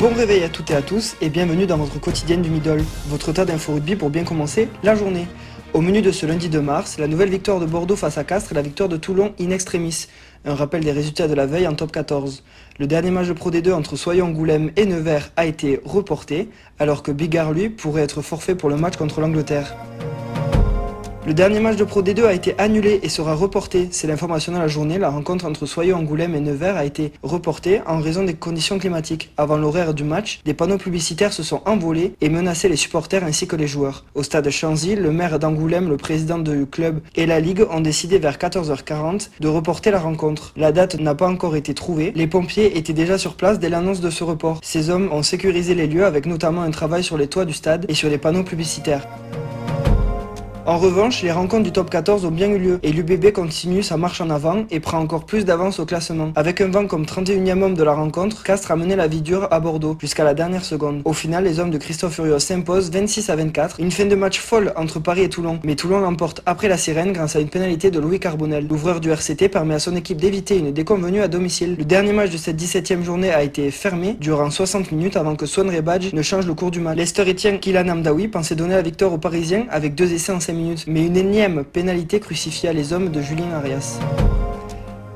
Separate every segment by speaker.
Speaker 1: Bon réveil à toutes et à tous et bienvenue dans votre quotidienne du Middle, votre tas d'info rugby pour bien commencer la journée. Au menu de ce lundi 2 mars, la nouvelle victoire de Bordeaux face à Castres et la victoire de Toulon in extremis. Un rappel des résultats de la veille en top 14. Le dernier match de Pro D2 entre Soyons-Angoulême et Nevers a été reporté, alors que Bigard lui pourrait être forfait pour le match contre l'Angleterre. Le dernier match de Pro D2 a été annulé et sera reporté. C'est l'information de la journée. La rencontre entre Soyeux, Angoulême et Nevers a été reportée en raison des conditions climatiques. Avant l'horaire du match, des panneaux publicitaires se sont envolés et menaçaient les supporters ainsi que les joueurs. Au stade Chanzy, le maire d'Angoulême, le président du club et la ligue ont décidé vers 14h40 de reporter la rencontre. La date n'a pas encore été trouvée. Les pompiers étaient déjà sur place dès l'annonce de ce report. Ces hommes ont sécurisé les lieux avec notamment un travail sur les toits du stade et sur les panneaux publicitaires. En revanche, les rencontres du top 14 ont bien eu lieu et l'UBB continue sa marche en avant et prend encore plus d'avance au classement. Avec un vent comme 31e homme de la rencontre, Castres a mené la vie dure à Bordeaux jusqu'à la dernière seconde. Au final, les hommes de Christophe Furios s'imposent 26 à 24. Une fin de match folle entre Paris et Toulon, mais Toulon l'emporte après la sirène grâce à une pénalité de Louis Carbonel. L'ouvreur du RCT permet à son équipe d'éviter une déconvenue à domicile. Le dernier match de cette 17e journée a été fermé durant 60 minutes avant que Swan Rebadge ne change le cours du match. Lester Etienne Kylan Amdawi pensait donner la victoire aux Parisiens avec deux essais en minutes, mais une énième pénalité crucifia les hommes de Julien Arias.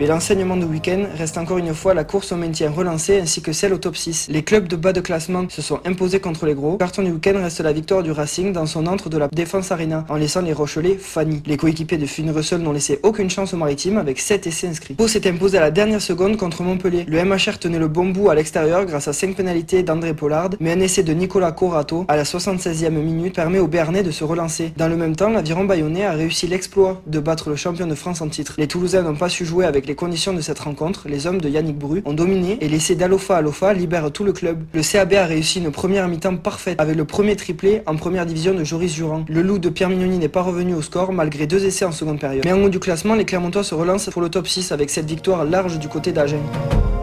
Speaker 1: Mais l'enseignement du week-end reste encore une fois la course au maintien relancée ainsi que celle au top 6. Les clubs de bas de classement se sont imposés contre les gros. Carton du week-end reste la victoire du Racing dans son entre de la Défense Arena en laissant les Rochelais Fanny. Les coéquipiers de Finn Russell n'ont laissé aucune chance aux maritimes avec 7 essais inscrits. Pau s'est imposé à la dernière seconde contre Montpellier. Le MHR tenait le bon bout à l'extérieur grâce à 5 pénalités d'André Pollard, mais un essai de Nicolas Corato à la 76e minute permet aux Bernais de se relancer. Dans le même temps, l'aviron bayonnais a réussi l'exploit de battre le champion de France en titre. Les Toulousains n'ont pas su jouer avec les conditions de cette rencontre, les hommes de Yannick Bru ont dominé et laissé d'Alofa Alofa libère tout le club. Le CAB a réussi une première mi-temps parfaite avec le premier triplé en première division de Joris Jurand. Le loup de Pierre Mignoni n'est pas revenu au score malgré deux essais en seconde période. Mais en haut du classement, les Clermontois se relancent pour le top 6 avec cette victoire large du côté d'Agen.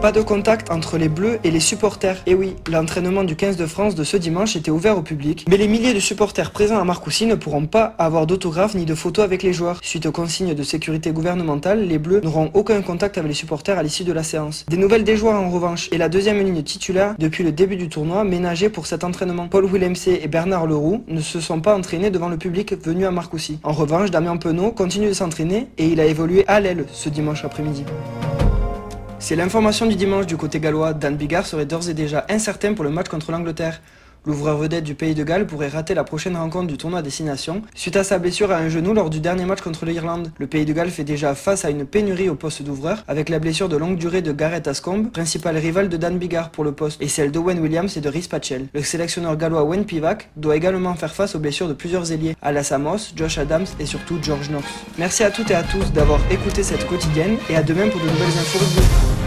Speaker 1: Pas de contact entre les Bleus et les supporters. Et oui, l'entraînement du 15 de France de ce dimanche était ouvert au public, mais les milliers de supporters présents à Marcoussis ne pourront pas avoir d'autographe ni de photos avec les joueurs. Suite aux consignes de sécurité gouvernementale, les Bleus n'auront aucun contact avec les supporters à l'issue de la séance. Des nouvelles des joueurs en revanche et la deuxième ligne titulaire depuis le début du tournoi ménagée pour cet entraînement. Paul Willemse et Bernard Leroux ne se sont pas entraînés devant le public venu à Marcoussis. En revanche, Damien Penaud continue de s'entraîner et il a évolué à l'aile ce dimanche après-midi. C'est l'information du dimanche du côté gallois. Dan Bigard serait d'ores et déjà incertain pour le match contre l'Angleterre. L'ouvreur vedette du pays de Galles pourrait rater la prochaine rencontre du tournoi Destination suite à sa blessure à un genou lors du dernier match contre l'Irlande. Le pays de Galles fait déjà face à une pénurie au poste d'ouvreur avec la blessure de longue durée de Gareth Ascombe, principal rival de Dan Bigard pour le poste, et celle d'Owen Williams et de Rhys Patchell. Le sélectionneur gallois Wayne Pivac doit également faire face aux blessures de plusieurs ailiers, Alas Amos, Josh Adams et surtout George Knox. Merci à toutes et à tous d'avoir écouté cette quotidienne et à demain pour de nouvelles infos